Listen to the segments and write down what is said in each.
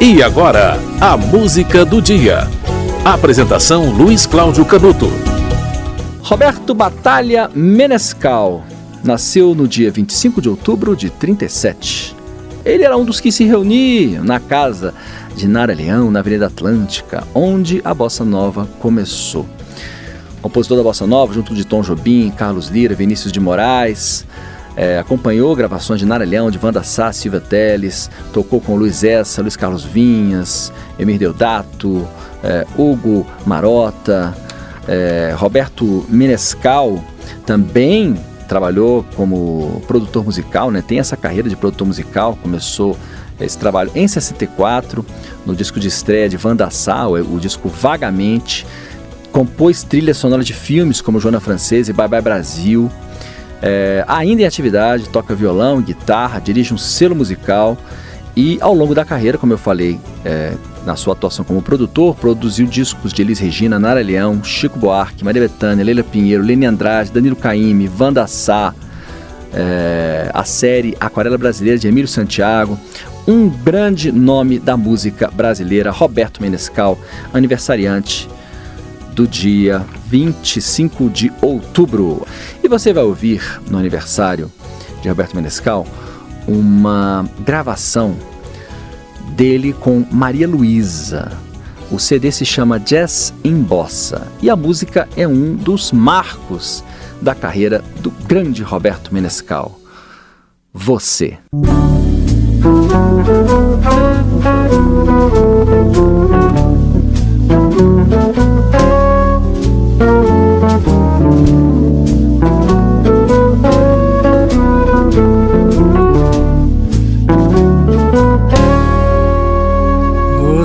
E agora, a música do dia. Apresentação Luiz Cláudio Canuto. Roberto Batalha Menescal nasceu no dia 25 de outubro de 37. Ele era um dos que se reuniam na casa de Nara Leão, na Avenida Atlântica, onde a bossa nova começou. Compositor da bossa nova, junto de Tom Jobim, Carlos Lira, Vinícius de Moraes, é, acompanhou gravações de Nara Leão, de Wanda Sá, Silvia Teles, tocou com Luiz Essa, Luiz Carlos Vinhas, Emir Deodato, é, Hugo Marota, é, Roberto Menescal, também trabalhou como produtor musical, né? tem essa carreira de produtor musical, começou esse trabalho em 64, no disco de estreia de Wanda Sá, o disco Vagamente, compôs trilhas sonoras de filmes como Joana Francesa e Bye Bye Brasil, é, ainda em atividade, toca violão, guitarra, dirige um selo musical e ao longo da carreira, como eu falei, é, na sua atuação como produtor, produziu discos de Elis Regina, Nara Leão, Chico Buarque, Maria Bethânia, Leila Pinheiro, Lene Andrade, Danilo Caime, Wanda Sá, é, a série Aquarela Brasileira de Emílio Santiago, um grande nome da música brasileira, Roberto Menescal, aniversariante do dia 25 de outubro. E você vai ouvir no aniversário de Roberto Menescal uma gravação dele com Maria Luísa. O CD se chama Jazz em Bossa e a música é um dos marcos da carreira do grande Roberto Menescal. Você.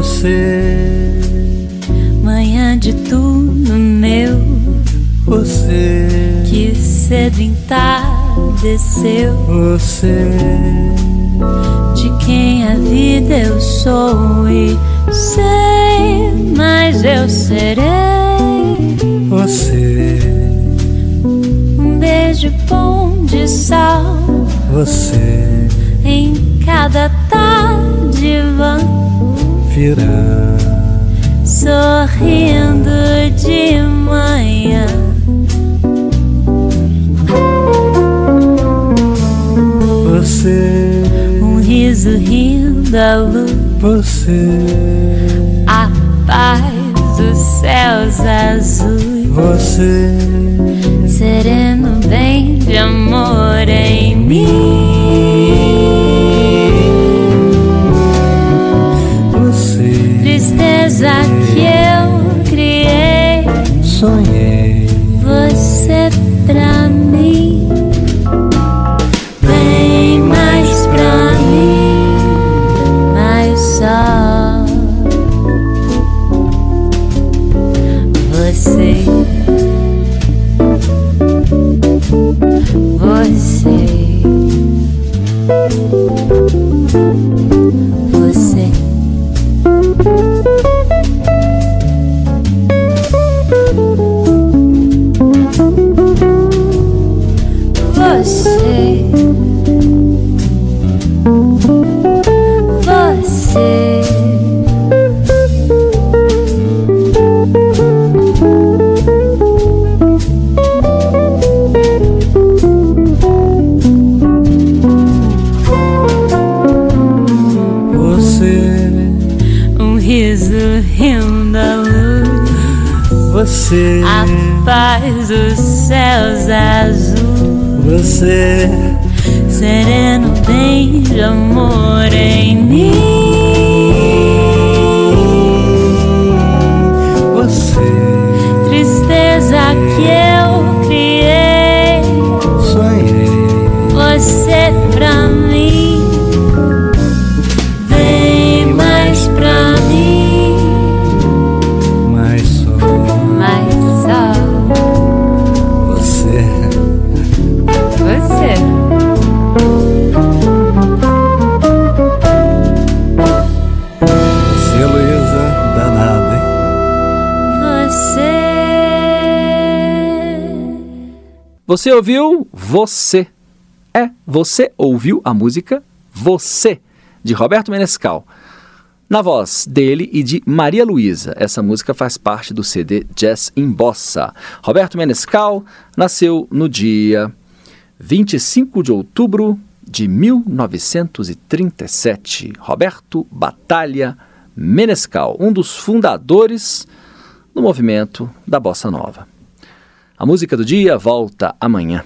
Você, manhã de tudo meu, você, que cedo entardeceu, você, de quem a vida eu sou e sei, mas eu serei. Você, um beijo bom de sal, você, em cada tarde virá. Sorrindo de manhã. Você, um riso rindo à luz. Você, a paz dos céus azuis. Você, sereno bem de amor em mim. Que eu Você, a paz dos céus azuis. Você, sereno bem de amor Você ouviu Você. É, você ouviu a música Você, de Roberto Menescal. na voz dele e de Maria Luísa. Essa música faz parte do CD Jazz em Bossa. Roberto Menescal nasceu no dia 25 de outubro de 1937. Roberto Batalha Menescal, um dos fundadores do movimento da Bossa Nova. A música do dia volta amanhã.